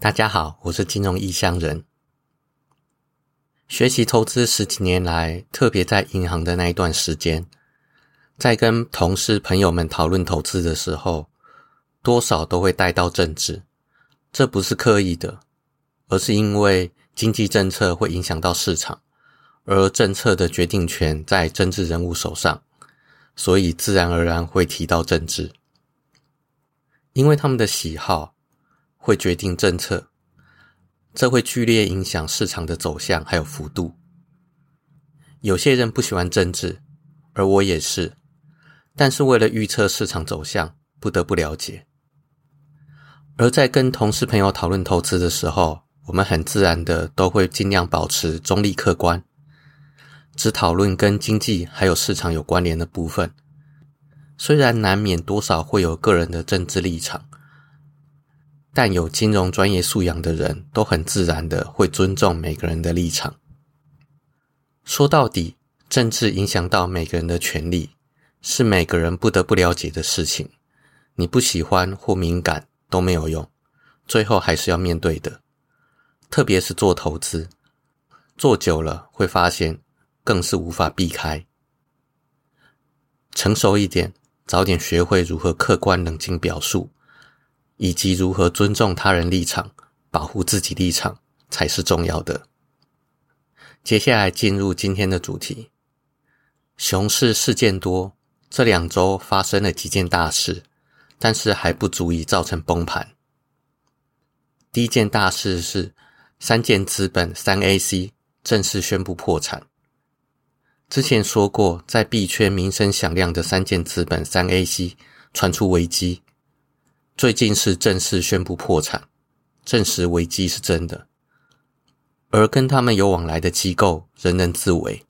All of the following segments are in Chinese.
大家好，我是金融异乡人。学习投资十几年来，特别在银行的那一段时间，在跟同事朋友们讨论投资的时候，多少都会带到政治。这不是刻意的，而是因为经济政策会影响到市场，而政策的决定权在政治人物手上，所以自然而然会提到政治，因为他们的喜好。会决定政策，这会剧烈影响市场的走向还有幅度。有些人不喜欢政治，而我也是，但是为了预测市场走向，不得不了解。而在跟同事朋友讨论投资的时候，我们很自然的都会尽量保持中立客观，只讨论跟经济还有市场有关联的部分，虽然难免多少会有个人的政治立场。但有金融专业素养的人都很自然的会尊重每个人的立场。说到底，政治影响到每个人的权利，是每个人不得不了解的事情。你不喜欢或敏感都没有用，最后还是要面对的。特别是做投资，做久了会发现，更是无法避开。成熟一点，早点学会如何客观冷静表述。以及如何尊重他人立场、保护自己立场才是重要的。接下来进入今天的主题：熊市事件多，这两周发生了几件大事，但是还不足以造成崩盘。第一件大事是三件资本三 AC 正式宣布破产。之前说过，在币圈名声响亮的三件资本三 AC 传出危机。最近是正式宣布破产，证实危机是真的，而跟他们有往来的机构人人自危，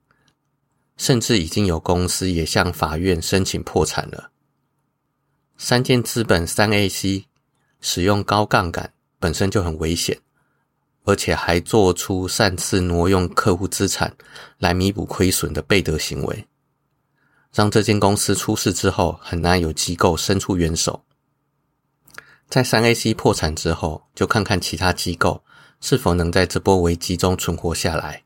甚至已经有公司也向法院申请破产了。三件资本三 AC 使用高杠杆本身就很危险，而且还做出擅自挪用客户资产来弥补亏损的背德行为，让这间公司出事之后很难有机构伸出援手。在三 AC 破产之后，就看看其他机构是否能在这波危机中存活下来。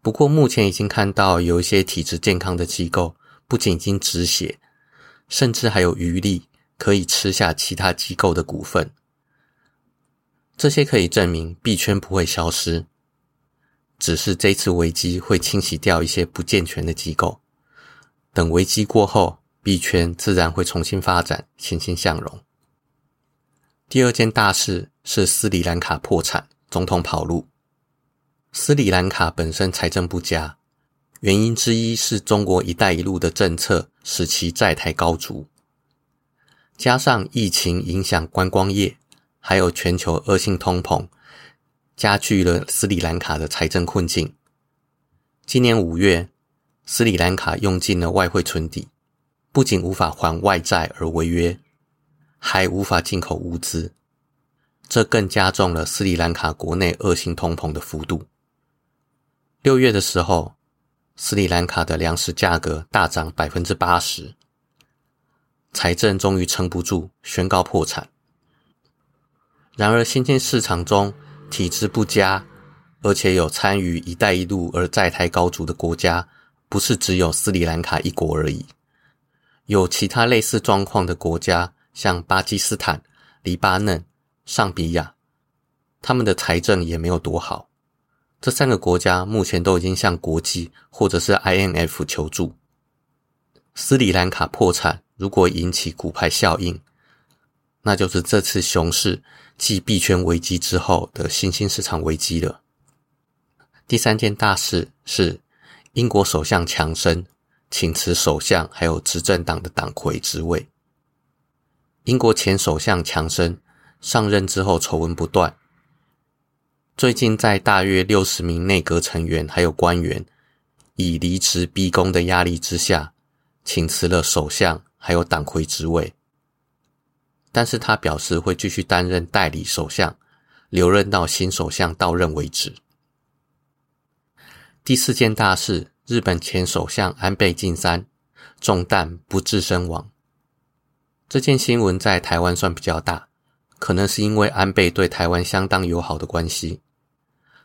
不过，目前已经看到有一些体质健康的机构，不仅已经止血，甚至还有余力可以吃下其他机构的股份。这些可以证明币圈不会消失，只是这次危机会清洗掉一些不健全的机构。等危机过后。币圈自然会重新发展，欣欣向荣。第二件大事是斯里兰卡破产，总统跑路。斯里兰卡本身财政不佳，原因之一是中国“一带一路”的政策使其债台高筑，加上疫情影响观光业，还有全球恶性通膨，加剧了斯里兰卡的财政困境。今年五月，斯里兰卡用尽了外汇存底。不仅无法还外债而违约，还无法进口物资，这更加重了斯里兰卡国内恶性通膨的幅度。六月的时候，斯里兰卡的粮食价格大涨百分之八十，财政终于撑不住，宣告破产。然而，新兴市场中体制不佳，而且有参与“一带一路”而债台高筑的国家，不是只有斯里兰卡一国而已。有其他类似状况的国家，像巴基斯坦、黎巴嫩、上比亚，他们的财政也没有多好。这三个国家目前都已经向国际或者是 IMF 求助。斯里兰卡破产，如果引起股派效应，那就是这次熊市继币圈危机之后的新兴市场危机了。第三件大事是英国首相强生。请辞首相还有执政党的党魁职位。英国前首相强生上任之后丑闻不断，最近在大约六十名内阁成员还有官员以离职逼宫的压力之下，请辞了首相还有党魁职位。但是他表示会继续担任代理首相，留任到新首相到任为止。第四件大事。日本前首相安倍晋三中弹不治身亡，这件新闻在台湾算比较大，可能是因为安倍对台湾相当友好的关系。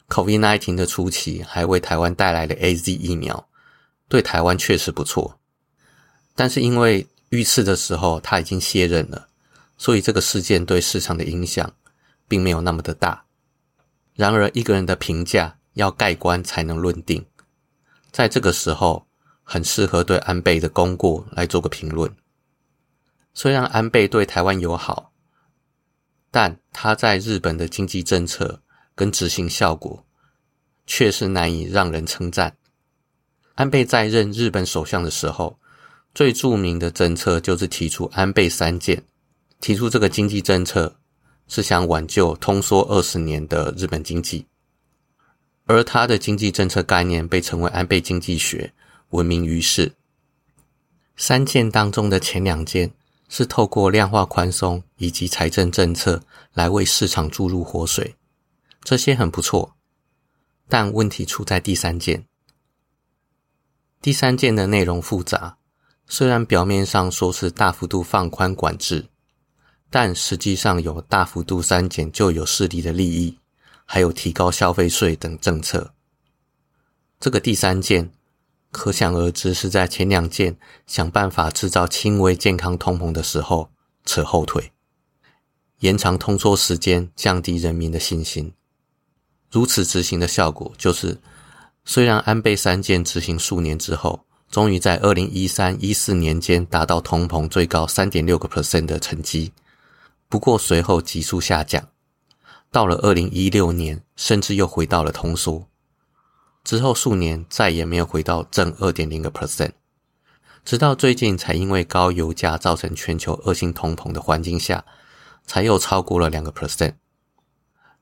COVID-19 的初期还为台湾带来了 AZ 疫苗，对台湾确实不错。但是因为遇刺的时候他已经卸任了，所以这个事件对市场的影响并没有那么的大。然而一个人的评价要盖棺才能论定，在这个时候很适合对安倍的功过来做个评论。虽然安倍对台湾友好，但他在日本的经济政策跟执行效果却是难以让人称赞。安倍在任日本首相的时候，最著名的政策就是提出安倍三件，提出这个经济政策是想挽救通缩二十年的日本经济，而他的经济政策概念被称为安倍经济学，闻名于世。三件当中的前两件。是透过量化宽松以及财政政策来为市场注入活水，这些很不错，但问题出在第三件。第三件的内容复杂，虽然表面上说是大幅度放宽管制，但实际上有大幅度删减就有势力的利益，还有提高消费税等政策。这个第三件。可想而知，是在前两件想办法制造轻微健康通膨的时候扯后腿，延长通缩时间，降低人民的信心。如此执行的效果就是，虽然安倍三件执行数年之后，终于在二零一三一四年间达到通膨最高三点六个 percent 的成绩，不过随后急速下降，到了二零一六年，甚至又回到了通缩。之后数年再也没有回到正二点零个 percent，直到最近才因为高油价造成全球恶性通膨的环境下，才又超过了两个 percent。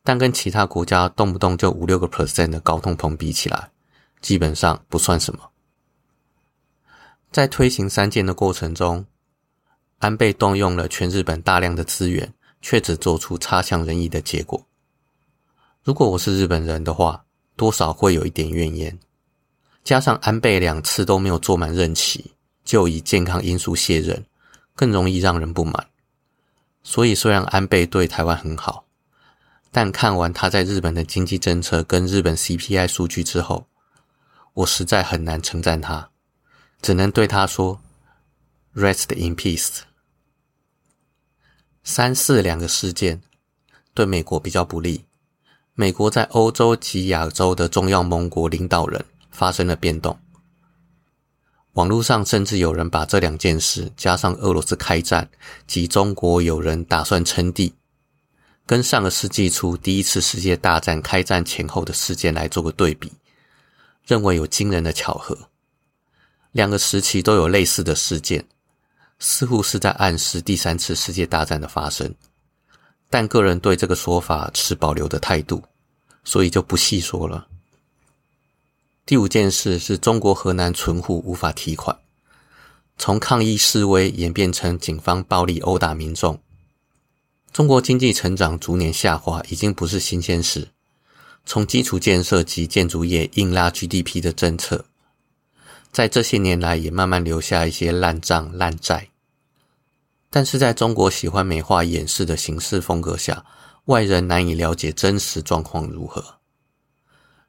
但跟其他国家动不动就五六个 percent 的高通膨比起来，基本上不算什么。在推行三件的过程中，安倍动用了全日本大量的资源，却只做出差强人意的结果。如果我是日本人的话，多少会有一点怨言，加上安倍两次都没有做满任期，就以健康因素卸任，更容易让人不满。所以，虽然安倍对台湾很好，但看完他在日本的经济政策跟日本 CPI 数据之后，我实在很难称赞他，只能对他说：“Rest in peace。”三四两个事件对美国比较不利。美国在欧洲及亚洲的重要盟国领导人发生了变动，网络上甚至有人把这两件事加上俄罗斯开战及中国有人打算称帝，跟上个世纪初第一次世界大战开战前后的事件来做个对比，认为有惊人的巧合，两个时期都有类似的事件，似乎是在暗示第三次世界大战的发生。但个人对这个说法持保留的态度，所以就不细说了。第五件事是中国河南存户无法提款，从抗议示威演变成警方暴力殴打民众。中国经济成长逐年下滑已经不是新鲜事，从基础建设及建筑业硬拉 GDP 的政策，在这些年来也慢慢留下一些烂账烂债。但是在中国喜欢美化掩饰的形式风格下，外人难以了解真实状况如何。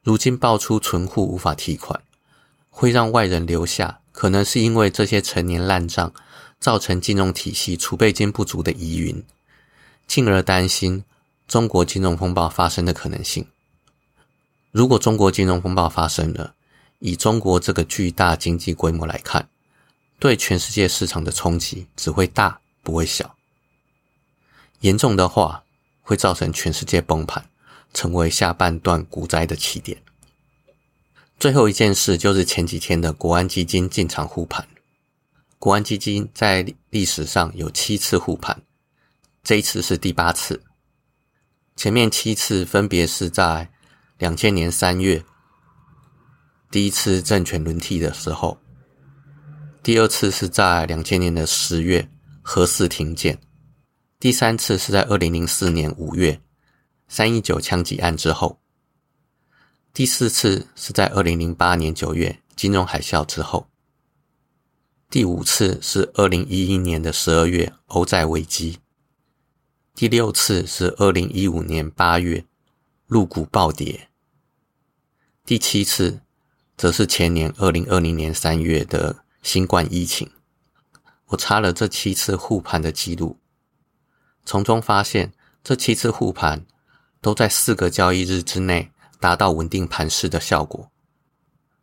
如今爆出存户无法提款，会让外人留下，可能是因为这些陈年烂账造成金融体系储备金不足的疑云，进而担心中国金融风暴发生的可能性。如果中国金融风暴发生了，以中国这个巨大经济规模来看，对全世界市场的冲击只会大。不会小，严重的话会造成全世界崩盘，成为下半段股灾的起点。最后一件事就是前几天的国安基金进场护盘。国安基金在历史上有七次护盘，这一次是第八次。前面七次分别是在两千年三月第一次政权轮替的时候，第二次是在两千年的十月。核四停建，第三次是在二零零四年五月三一九枪击案之后，第四次是在二零零八年九月金融海啸之后，第五次是二零一一年的十二月欧债危机，第六次是二零一五年八月，入股暴跌。第七次则是前年二零二零年三月的新冠疫情。我查了这七次护盘的记录，从中发现这七次护盘都在四个交易日之内达到稳定盘势的效果，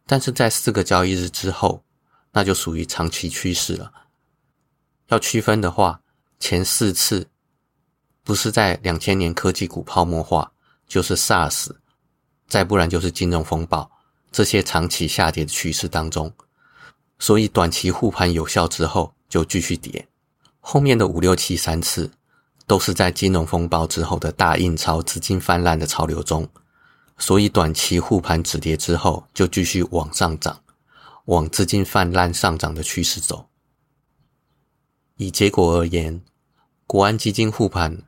但是在四个交易日之后，那就属于长期趋势了。要区分的话，前四次。不是在两千年科技股泡沫化，就是 SARS，再不然就是金融风暴，这些长期下跌的趋势当中，所以短期护盘有效之后就继续跌。后面的五六七三次都是在金融风暴之后的大印钞、资金泛滥的潮流中，所以短期护盘止跌之后就继续往上涨，往资金泛滥上涨的趋势走。以结果而言，国安基金护盘。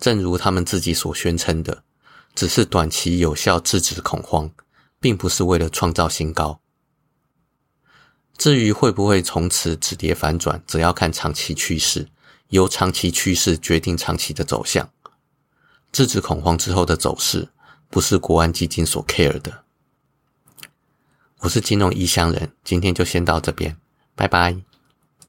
正如他们自己所宣称的，只是短期有效制止恐慌，并不是为了创造新高。至于会不会从此止跌反转，则要看长期趋势，由长期趋势决定长期的走向。制止恐慌之后的走势，不是国安基金所 care 的。我是金融异乡人，今天就先到这边，拜拜。